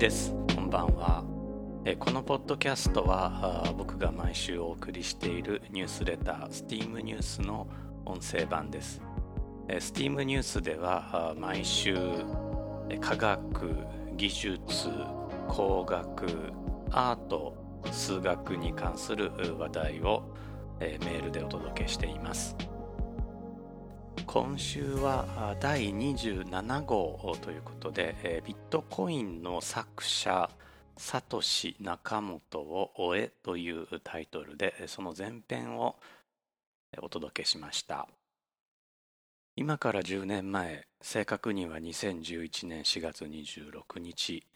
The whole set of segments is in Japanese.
です。こんばんは。このポッドキャストは僕が毎週お送りしているニュースレター STEAM ニュースの音声版です。STEAM ニュースでは毎週科学技術工学アート数学に関する話題をメールでお届けしています。今週は第27号ということでビットコインの作者サトシ・ナカモトを終えというタイトルでその前編をお届けしました。今から10年前正確には2011年4月26日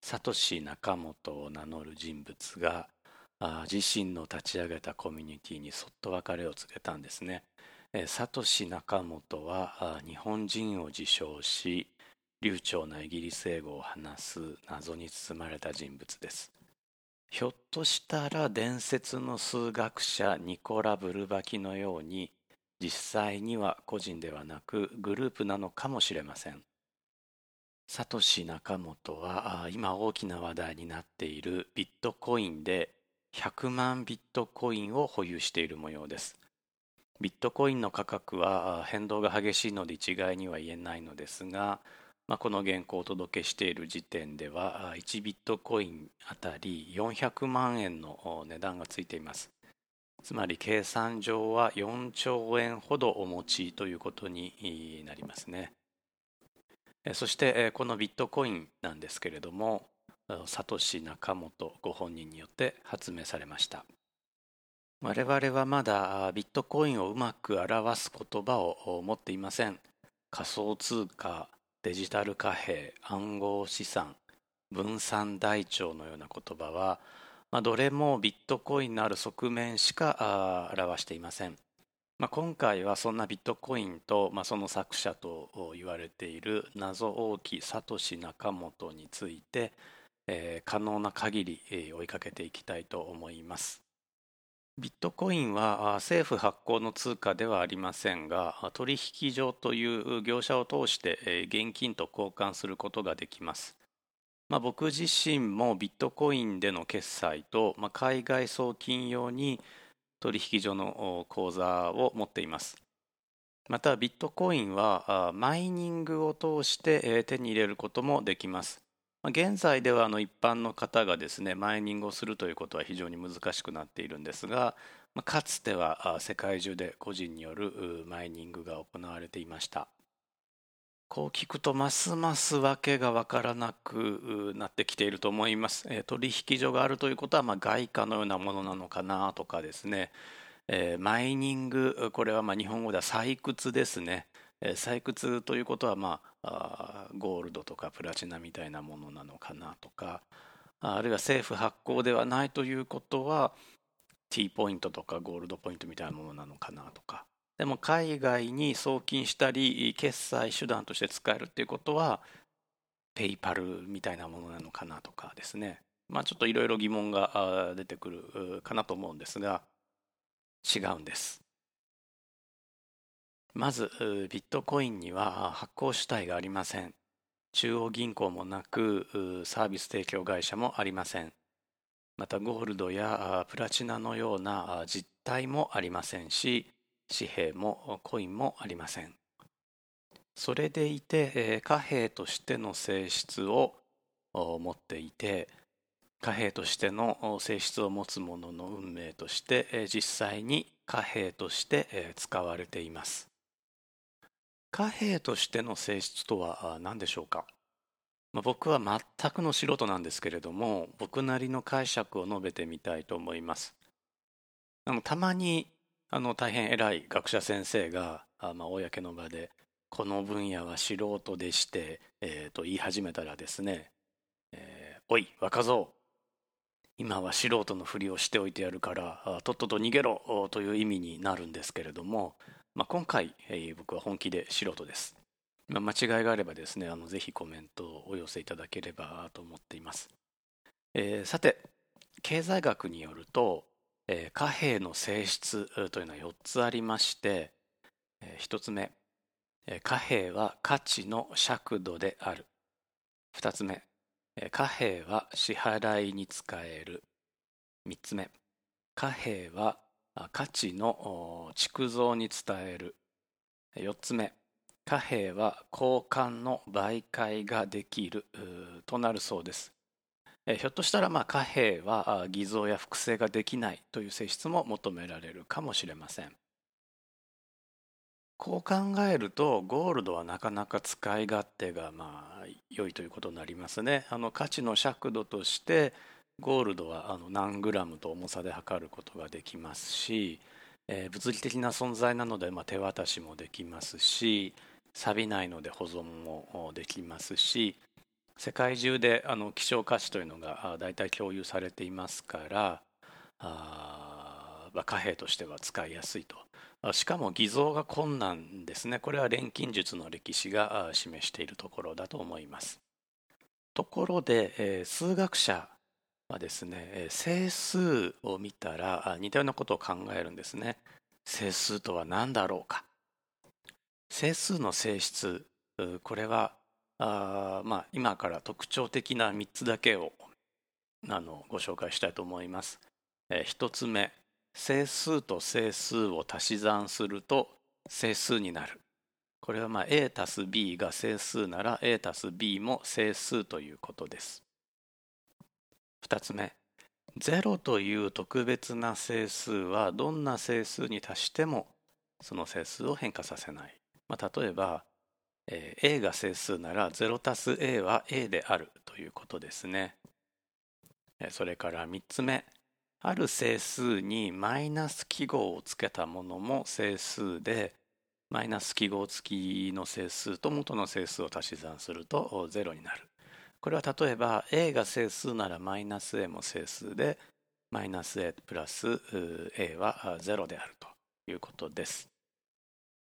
サトシ・ナカモトを名乗る人物が自身の立ち上げたコミュニティにそっと別れを告げたんですね。サトシ・ナカモトは日本人を自称し流暢なイギリス英語を話す謎に包まれた人物です。ひょっとしたら伝説の数学者ニコラ・ブルバキのように実際には個人ではなくグループなのかもしれません。サトシ・ナカモトは今大きな話題になっているビットコインで100万ビットコインを保有している模様です。ビットコインの価格は変動が激しいので一概には言えないのですが、まあ、この原稿をお届けしている時点では1ビットコインあたり400万円の値段がついています。つまり計算上は4兆円ほどお持ちということになりますね。そしてこのビットコインなんですけれどもサトシ・ナカモトご本人によって発明されました。我々はまだビットコインをうまく表す言葉を持っていません。仮想通貨デジタル貨幣暗号資産分散台帳のような言葉は、まあ、どれもビットコインのある側面しか表していません、まあ、今回はそんなビットコインと、まあ、その作者と言われている謎多きサトシ・ナカモトについて、えー、可能な限り追いかけていきたいと思います。ビットコインは政府発行の通貨ではありませんが取引所という業者を通して現金と交換することができます、まあ、僕自身もビットコインでの決済と、海外送金用に取引所の口座を持っています。またビットコインはマイニングを通して手に入れることもできます。現在ではあの一般の方がですねマイニングをするということは非常に難しくなっているんですがかつては世界中で個人によるマイニングが行われていました。こう聞くとますます訳が分からなくなってきていると思います。取引所があるということはま外貨のようなものなのかなとかですね。マイニングこれはま日本語では採掘ですね。採掘ということはまあゴールドとかプラチナみたいなものなのかなとかあるいは政府発行ではないということは T ポイントとかゴールドポイントみたいなものなのかなとか。でも海外に送金したり決済手段として使えるっていうことはペイパルみたいなものなのかなとかですね。まあちょっといろいろ疑問が出てくるかなと思うんですが違うんです。まずビットコインには発行主体がありません。中央銀行もなくサービス提供会社もありません。またゴールドやプラチナのような実体もありませんし紙幣もコインもありません。それでいて貨幣としての性質を持っていて貨幣としての性質を持つものの運命として実際に貨幣として使われています。貨幣としての性質とは何でしょうか、まあ、僕は全くの素人なんですけれども僕なりの解釈を述べてみたいと思います。あのたまにあの大変偉い学者先生があ、まあ、公の場でこの分野は素人でして、えー、と言い始めたらですね、えー、おい若造今は素人のふりをしておいてやるからとっとと逃げろという意味になるんですけれどもまあ、今回、えー、僕は本気で素人です。まあ、間違いがあればですね、あのぜひコメントをお寄せいただければと思っています。えー、さて、経済学によると、えー、貨幣の性質というのは4つありまして、えー、1つ目、えー、貨幣は価値の尺度である。2つ目、貨幣は支払いに使える3つ目貨幣は価値の築造に伝える。4つ目。貨幣は交換の媒介ができるとなるそうです。ひょっとしたらまあ貨幣は偽造や複製ができないという性質も求められるかもしれません。こう考えるとゴールドはなかなか使い勝手がまあ良いということになりますね。あの価値の尺度としてゴールドはあの何グラムと重さで測ることができますし、えー、物理的な存在なので、まあ、手渡しもできますし錆びないので保存もできますし世界中であの希少価値というのが大体共有されていますからあ、まあ、貨幣としては使いやすいと。しかも偽造が困難ですね。これは錬金術の歴史が示しているところだと思います。ところで、えー、数学者はですね整数を見たら似たようなことを考えるんですね。整数とは何だろうか。整数の性質これはあまあ今から特徴的な3つだけをあのご紹介したいと思います、え、1つ目整数と整数を足し算すると整数になる。これはまあ a たす b が整数なら a たす b も整数ということです。2つ目。0という特別な整数はどんな整数に足してもその整数を変化させない、まあ、例えば、えー、a が整数なら 0+a は a であるということですね。それから3つ目。ある整数にマイナス記号をつけたものも整数でマイナス記号付きの整数と元の整数を足し算すると0になる。これは例えば a が整数ならマイナス a も整数でマイナス a プラス a は0であるということです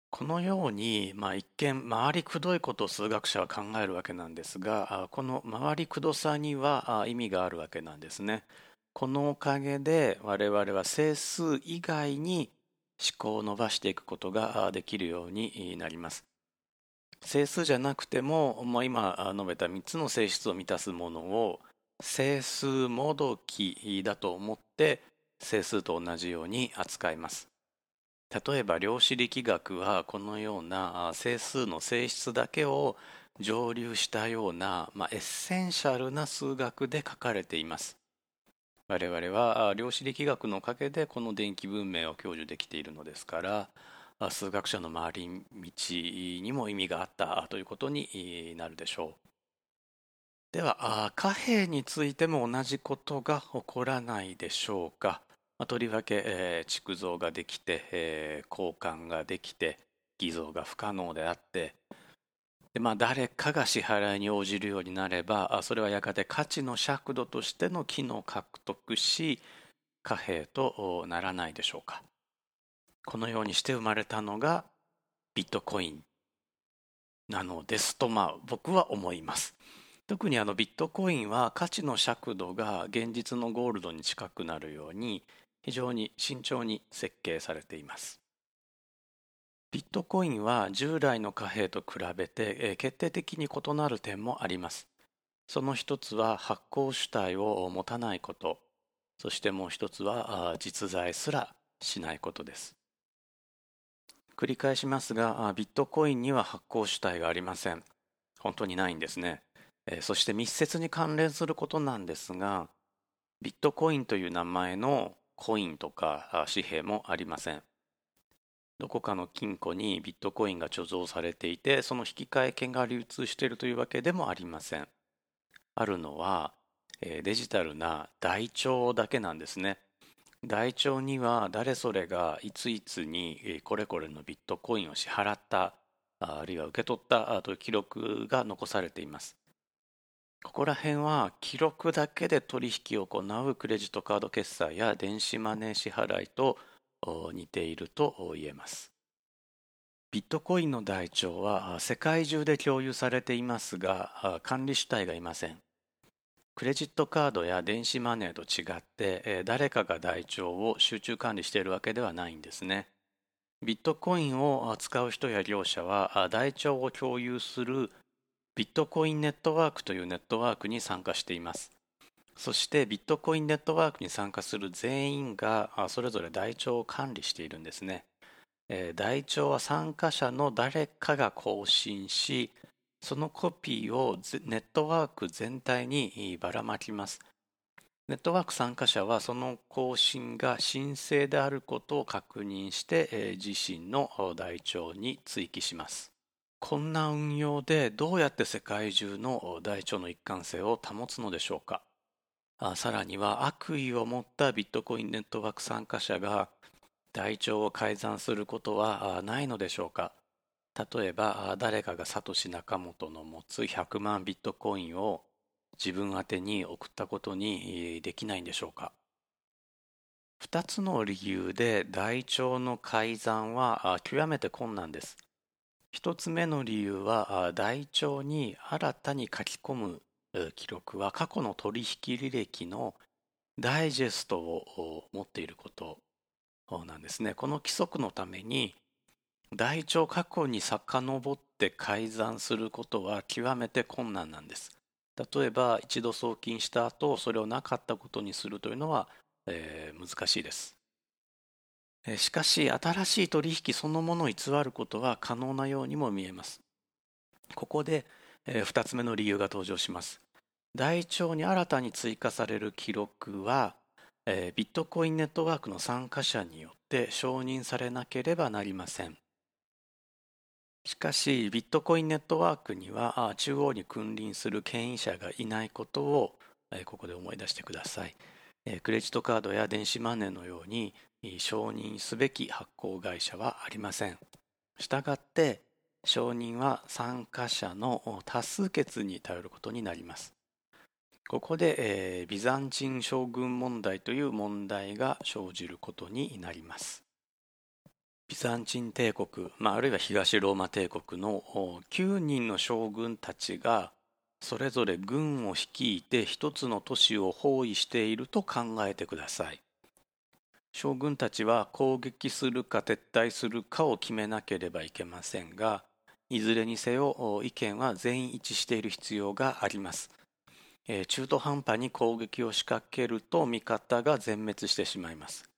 このように、まあ、一見回りくどいことを数学者は考えるわけなんですがこの回りくどさには意味があるわけなんですね。このおかげで我々は整数以外に思考を伸ばしていくことができるようになります。整数じゃなくても、まあ、今述べた3つの性質を満たすものを整数もどきだと思って整数と同じように扱います。例えば量子力学はこのような整数の性質だけを蒸留したような、まあ、エッセンシャルな数学で書かれています。我々は量子力学のおかげでこの電気文明を享受できているのですから数学者の回り道にも意味があったということになるでしょう。では貨幣についても同じことが起こらないでしょうか、とりわけ、築造ができて、交換ができて偽造が不可能であって。でまあ、誰かが支払いに応じるようになればそれはやがて価値の尺度としての機能を獲得し貨幣とならないでしょうか。このようにして生まれたのがビットコインなのですとまあ僕は思います特にあのビットコインは価値の尺度が現実のゴールドに近くなるように非常に慎重に設計されていますビットコインは従来の貨幣と比べて決定的に異なる点もあります。その一つは発行主体を持たないこと、そしてもう一つは実在すらしないことです。繰り返しますが、ビットコインには発行主体がありません。本当にないんですね。そして密接に関連することなんですが、ビットコインという名前のコインとか紙幣もありません。どこかの金庫にビットコインが貯蔵されていてその引換券が流通しているというわけでもありませんあるのはデジタルな台帳だけなんですね台帳には誰それがいついつにこれこれのビットコインを支払ったあるいは受け取ったという記録が残されていますここら辺は記録だけで取引を行うクレジットカード決済や電子マネー支払いと似ていると言えます。ビットコインの台帳は世界中で共有されていますが管理主体がいません。クレジットカードや電子マネーと違ってえ誰かが台帳を集中管理しているわけではないんですね。ビットコインを使う人や業者は台帳を共有するビットコインネットワークというネットワークに参加していますそしてビットコインネットワークに参加する全員がそれぞれ台帳を管理しているんですね台帳は参加者の誰かが更新しそのコピーをネットワーク全体にばらまきます。ネットワーク参加者はその更新が申請であることを確認して自身の台帳に追記します。こんな運用でどうやって世界中の台帳の一貫性を保つのでしょうか。さらには悪意を持ったビットコインネットワーク参加者が台帳を改ざんすることはないのでしょうか。例えば誰かがサトシ・ナカモトの持つ100万ビットコインを自分宛てに送ったことにできないんでしょうか。2つの理由で台帳の改ざんは極めて困難です。1つ目の理由は台帳に新たに書き込む記録は過去の取引履歴のダイジェストを持っていることなんですね。この規則のために台帳過去に遡って改ざんすることは極めて困難なんです。例えば一度送金した後それをなかったことにするというのは、えー、難しいです。しかし新しい取引そのものを偽ることは可能なようにも見えます。ここで、えー、2つ目の理由が登場します。台帳に新たに追加される記録は、えー、ビットコインネットワークの参加者によって承認されなければなりません。しかしビットコインネットワークには中央に君臨する権威者がいないことをここで思い出してください。クレジットカードや電子マネーのように承認すべき発行会社はありません。したがって承認は参加者の多数決に頼ることになります。ここで、えー、ビザンチン将軍問題という問題が生じることになります。ビザンチン帝国、まあ、あるいは東ローマ帝国の9人の将軍たちがそれぞれ軍を率いて一つの都市を包囲していると考えてください。将軍たちは攻撃するか撤退するかを決めなければいけませんがいずれにせよ意見は全員一致している必要があります。中途半端に攻撃を仕掛けると味方が全滅してしまいます。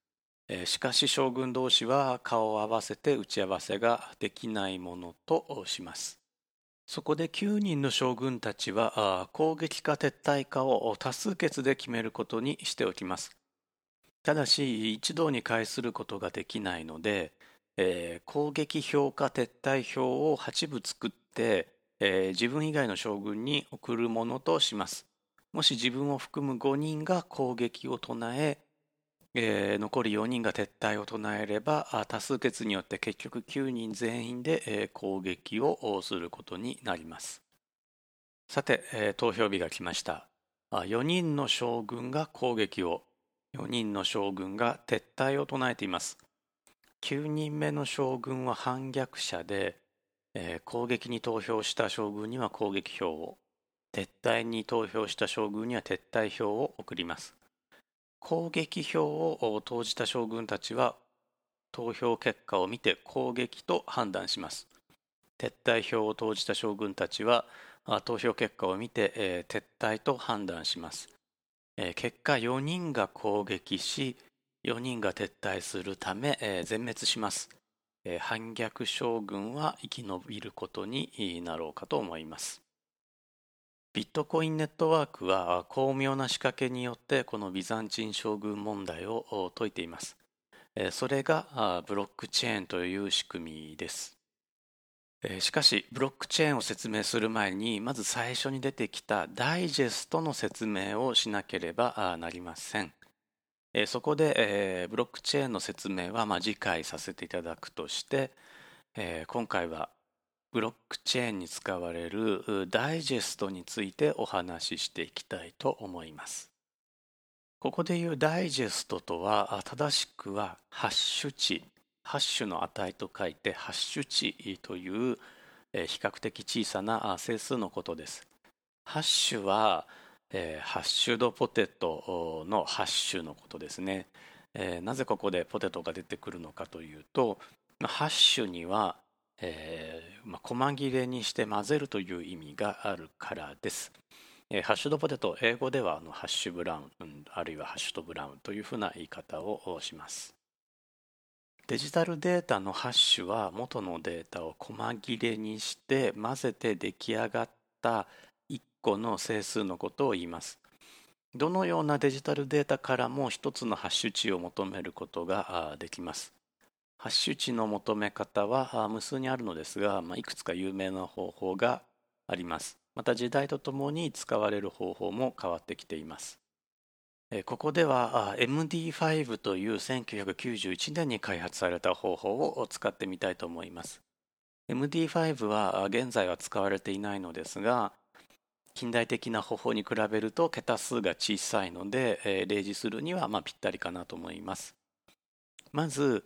しかし将軍同士は顔を合わせて打ち合わせができないものとします。そこで9人の将軍たちは攻撃か撤退かを多数決で決めることにしておきます。ただし一堂に会することができないので、えー、攻撃票か撤退票を8部作って、えー、自分以外の将軍に送るものとします。もし自分を含む5人が攻撃を唱ええー、残り4人が撤退を唱えれば多数決によって結局9人全員で、えー、攻撃をすることになります。さて、えー、投票日が来ました。4人の将軍が攻撃を4人の将軍が撤退を唱えています。9人目の将軍は反逆者で、えー、攻撃に投票した将軍には攻撃票を撤退に投票した将軍には撤退票を送ります。攻撃票を投じた将軍たちは投票結果を見て攻撃と判断します。撤退票を投じた将軍たちは投票結果を見て、えー、撤退と判断します、えー、結果4人が攻撃し4人が撤退するため、えー、全滅します、え反逆将軍は生き延びることになろうかと思います。ビットコインネットワークは巧妙な仕掛けによってこのビザンチン将軍問題を解いています。それがブロックチェーンという仕組みです。しかしブロックチェーンを説明する前にまず最初に出てきたダイジェストの説明をしなければなりません。そこでブロックチェーンの説明は次回させていただくとして今回はブロックチェーンに使われるダイジェストについてお話ししていきたいと思います。ここでいうダイジェストとは正しくはハッシュ値、ハッシュの値と書いてハッシュ値という比較的小さな整数のことです。ハッシュはハッシュドポテトのハッシュのことですね。なぜここでポテトが出てくるのかというとハッシュにはえーまあ、細切れにして混ぜるという意味があるからです。えー、ハッシュドポテト英語ではあのハッシュブラウン、あるいはハッシュドブラウンというふうな言い方をします。デジタルデータのハッシュは元のデータを細切れにして混ぜて出来上がった1個の整数のことを言います。どのようなデジタルデータからも一つのハッシュ値を求めることができます。ハッシュ値の求め方は無数にあるのですが、まあ、いくつか有名な方法があります。また時代とともに使われる方法も変わってきています。ここでは MD5 という1991年に開発された方法を使ってみたいと思います。MD5 は現在は使われていないのですが、近代的な方法に比べると桁数が小さいので、例示するにはまぴったりかなと思います。まず、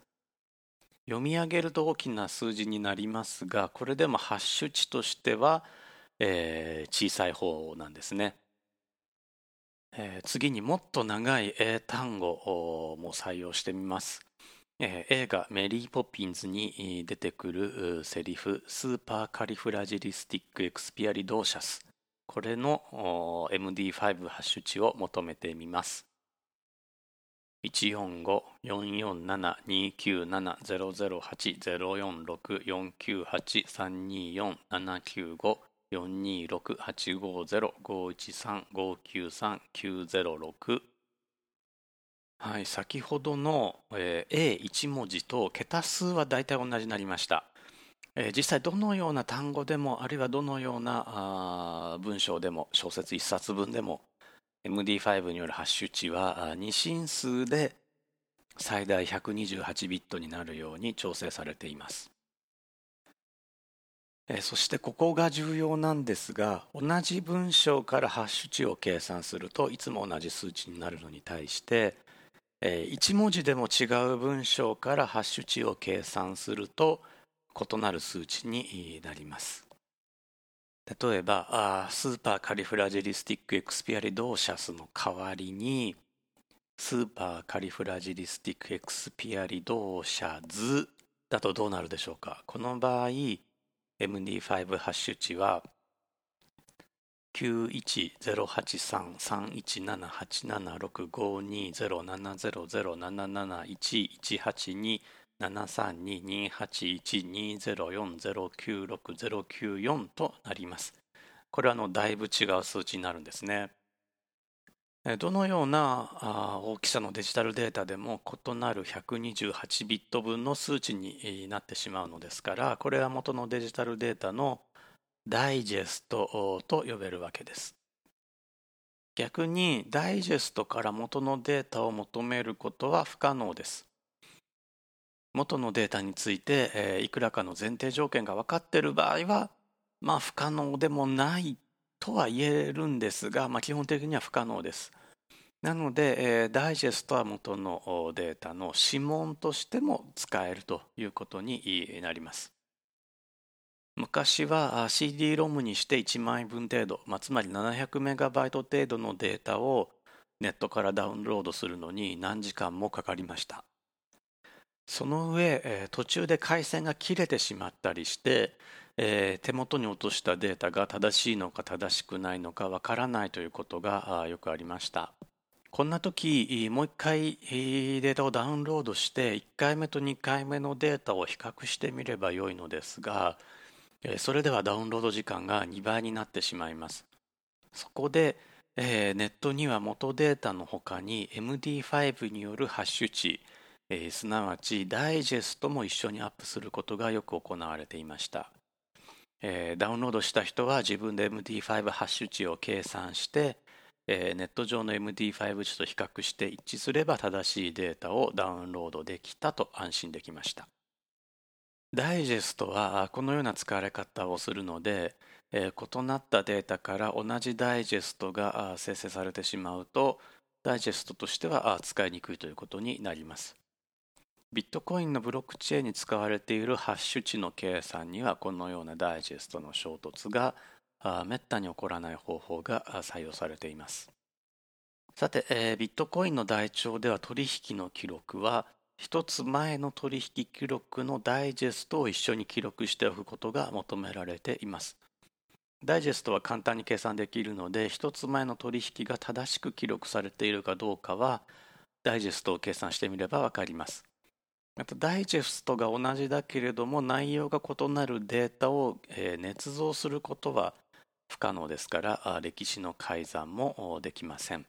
読み上げると大きな数字になりますが、これでもハッシュ値としては、えー、小さい方なんですね。えー、次にもっと長い英単語も採用してみます。えー、映画メリー・ポピンズに出てくるセリフ Supercalifragilisticexpialidocious これの MD5 ハッシュ値を求めてみます。145-447-297-008-046-498-324-795 42850-513-593-906はい、先ほどの、えー、A1 文字と桁数は大体同じになりました。えー、実際どのような単語でもあるいはどのような文章でも小説1冊分でも MD5 によるハッシュ値は2進数で最大128ビットになるように調整されています。そしてここが重要なんですが同じ文章からハッシュ値を計算するといつも同じ数値になるのに対して1文字でも違う文章からハッシュ値を計算すると異なる数値になります例えば Supercalifragilisticexpialidocious の代わりに Supercalifragilisticexpialidociouz だとどうなるでしょうか。この場合 MD5 ハッシュ値は91083317876520700771182 732281204096094となります。これはのだいぶ違う数値になるんですね。どのような大きさのデジタルデータでも異なる128ビット分の数値になってしまうのですからこれは元のデジタルデータのダイジェストと呼べるわけです逆にダイジェストから元のデータを求めることは不可能です元のデータについていくらかの前提条件が分かっている場合はまあ不可能でもないとは言えるんですが、まあ、基本的には不可能です。なので、えー、ダイジェストは元のデータの指紋としても使えるということになります。昔は CD ロムにして1万円分程度、まあ、つまり700メガバイト程度のデータをネットからダウンロードするのに何時間もかかりました。その上、途中で回線が切れてしまったりして、え、手元に落としたデータが正しいのか正しくないのかわからないということがよくありました。こんな時もう一回データをダウンロードして1回目と2回目のデータを比較してみればよいのですがそれではダウンロード時間が2倍になってしまいます。そこでネットには元データの他に MD5 によるハッシュ値えすなわちダイジェストも一緒にアップすることがよく行われていましたえー、ダウンロードした人は自分で MD5 ハッシュ値を計算して、えー、ネット上の MD5 値と比較して一致すれば正しいデータをダウンロードできたと安心できました。ダイジェストはこのような使われ方をするので、え異なったデータから同じダイジェストが生成されてしまうとダイジェストとしては使いにくいということになります。ビットコインのブロックチェーンに使われているハッシュ値の計算にはこのようなダイジェストの衝突がめったに起こらない方法が採用されています。さて、えー、ビットコインの台帳では取引の記録は一つ前の取引記録のダイジェストを一緒に記録しておくことが求められています。ダイジェストは簡単に計算できるので、一つ前の取引が正しく記録されているかどうかは、ダイジェストを計算してみればわかります。また、ダイジェストが同じだけれども、内容が異なるデータを、え捏造することは不可能ですから、歴史の改ざんもできません。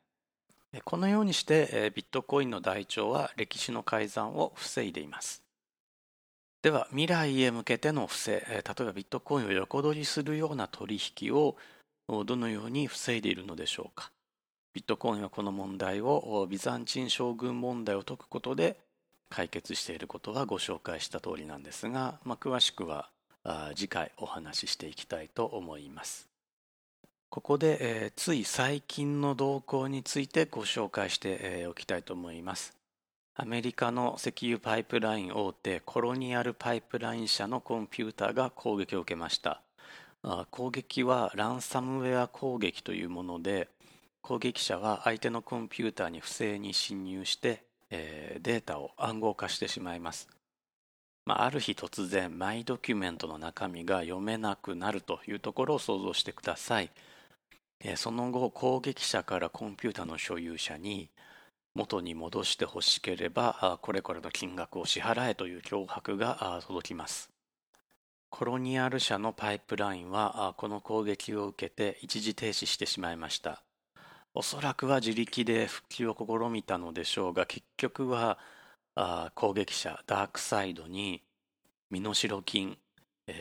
このようにして、ビットコインの台帳は歴史の改ざんを防いでいます。では未来へ向けての不正例えばビットコインを横取りするような取引をどのように防いでいるのでしょうかビットコインはこの問題をビザンチン将軍問題を解くことで解決していることはご紹介した通りなんですが、まあ、詳しくは次回お話ししていきたいと思います。ここで、えー、つい最近の動向についてご紹介して、えー、おきたいと思います。アメリカの石油パイプライン大手コロニアルパイプライン社のコンピューターが攻撃を受けました。攻撃はランサムウェア攻撃というもので攻撃者は相手のコンピューターに不正に侵入して、えー、データを暗号化してしまいます、まあ、ある日突然マイドキュメントの中身が読めなくなるというところを想像してください。えその後攻撃者からコンピュータの所有者に元に戻してほしければこれこれの金額を支払えという脅迫が届きます。コロニアル社のパイプラインはこの攻撃を受けて一時停止してしまいました。おそらくは自力で復旧を試みたのでしょうが結局は攻撃者ダークサイドに身代金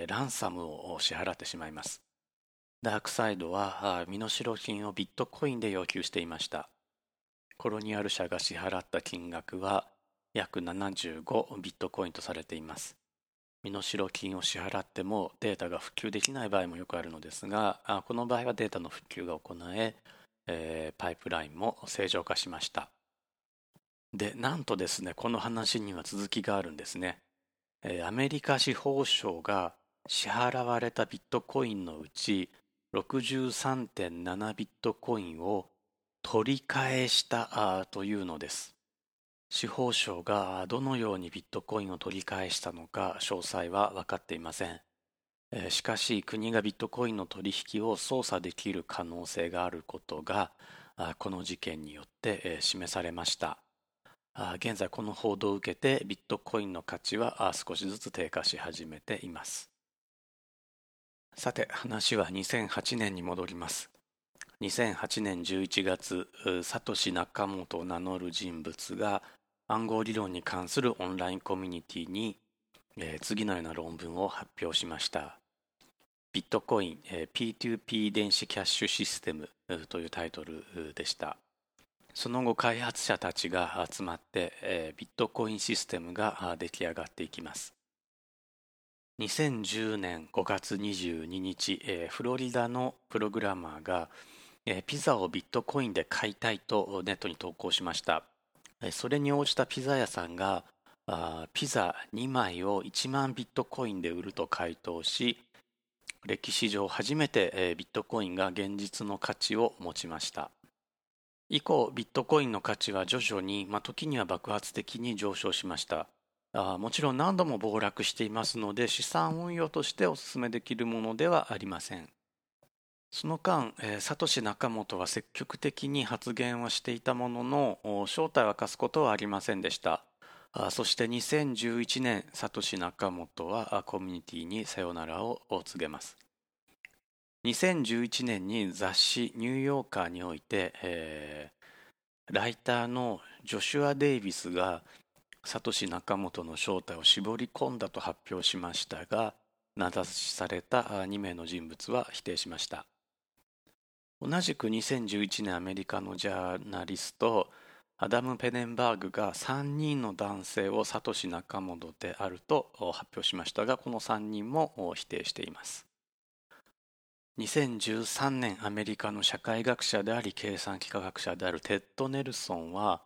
ランサムを支払ってしまいますダークサイドは身代金をビットコインで要求していましたコロニアル社が支払った金額は約75ビットコインとされています。身代金を支払ってもデータが普及できない場合もよくあるのですが、この場合はデータの普及が行ええー、パイプラインも正常化しました。で、なんとですね、この話には続きがあるんですね。えー、アメリカ司法省が支払われたビットコインのうち63.7ビットコインを取り返したというのです。司法省がどのようにビットコインを取り返したのか詳細は分かっていません。しかし国がビットコインの取引を操作できる可能性があることがこの事件によって示されました。現在この報道を受けてビットコインの価値は少しずつ低下し始めています。さて話は2008年に戻ります。2008年11月サトシ・ナカモトを名乗る人物が暗号理論に関するオンラインコミュニティに、次のような論文を発表しましたビットコイン、P2P 電子キャッシュシステムというタイトルでしたその後開発者たちが集まって、ビットコインシステムが出来上がっていきます2010年5月22日、フロリダのプログラマーがピザをビットコインで買いたいとネットに投稿しました。それに応じたピザ屋さんがピザ2枚を1万ビットコインで売ると回答し歴史上初めてビットコインが現実の価値を持ちました。以降ビットコインの価値は徐々に、まあ、時には爆発的に上昇しました。あもちろん何度も暴落していますので資産運用としてお勧めできるものではありません。その間、えー、サトシ仲本は積極的に発言はしていたものの正体を明かすことはありませんでした。そして2011年サトシ仲本はコミュニティにさよならを告げます。2011年に雑誌「ニューヨーカー」において、えー、ライターのジョシュア・デイビスがサトシ仲本の正体を絞り込んだと発表しましたが名指しされた2名の人物は否定しました。同じく2011年アメリカのジャーナリストアダム・ペネンバーグが3人の男性をサトシ・ナカモトであると発表しましたがこの3人も否定しています。2013年アメリカの社会学者であり計算機科学者であるテッド・ネルソンは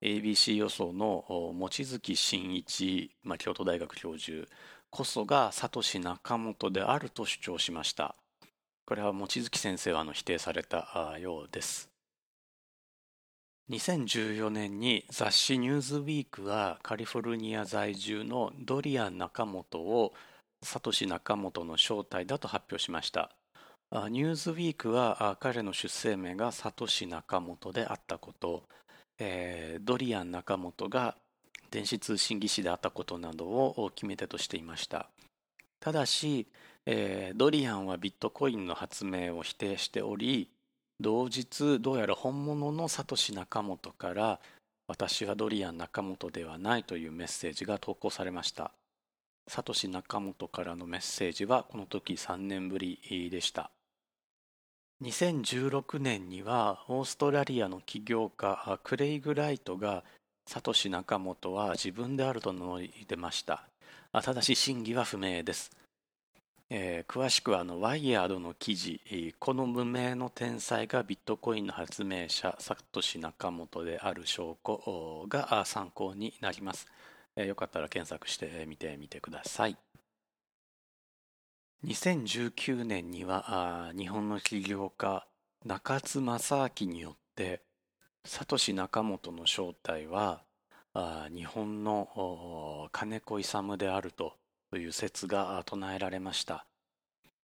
ABC 予想の望月真一、まあ、京都大学教授こそがサトシ・ナカモトであると主張しました。これは望月先生は否定されたようです。2014年に雑誌ニューズウィークはカリフォルニア在住のドリアン・ナカモトをサトシ中本の正体だと発表しました。ニューズウィークは彼の出生名がサトシ中本であったこと、えー、ドリアン中本が電子通信技師であったことなどを決め手としていました。ただし、えー、ドリアンはビットコインの発明を否定しており同日どうやら本物のサトシ仲本から私はドリアン仲本ではないというメッセージが投稿されました。サトシ仲本からのメッセージはこの時3年ぶりでした。2016年にはオーストラリアの起業家クレイグ・ライトがサトシ仲本は自分であると名乗り出ました。ただし真偽は不明です。えー、詳しくはあのワイヤードの記事この無名の天才がビットコインの発明者サトシナ本である証拠が参考になります、えー、よかったら検索してみてみてください。2019年には日本の起業家中津正明によってサトシナ本の正体は日本の金子勇であるとという説が唱えられました、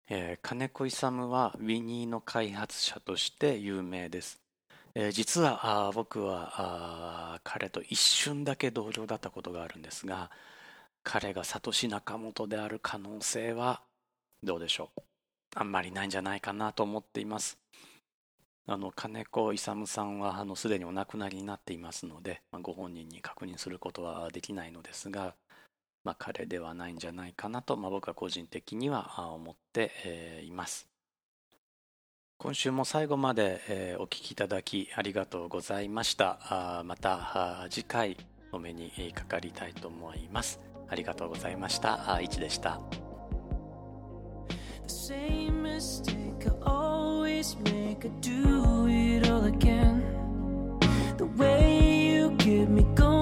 えー、金子勇はウィニーの開発者として有名です、えー、実はあ僕はあ彼と一瞬だけ同僚だったことがあるんですが彼がサトシ仲本である可能性はどうでしょう。あんまりないんじゃないかなと思っています。あの金子勇さんはあのすでにお亡くなりになっていますので、まあ、ご本人に確認することはできないのですがまあ、彼ではないんじゃないかなと、まあ、僕は個人的には思っています。今週も最後までお聴きいただきありがとうございました。また次回お目にかかりたいと思います。ありがとうございました。いちでした。The way you get me going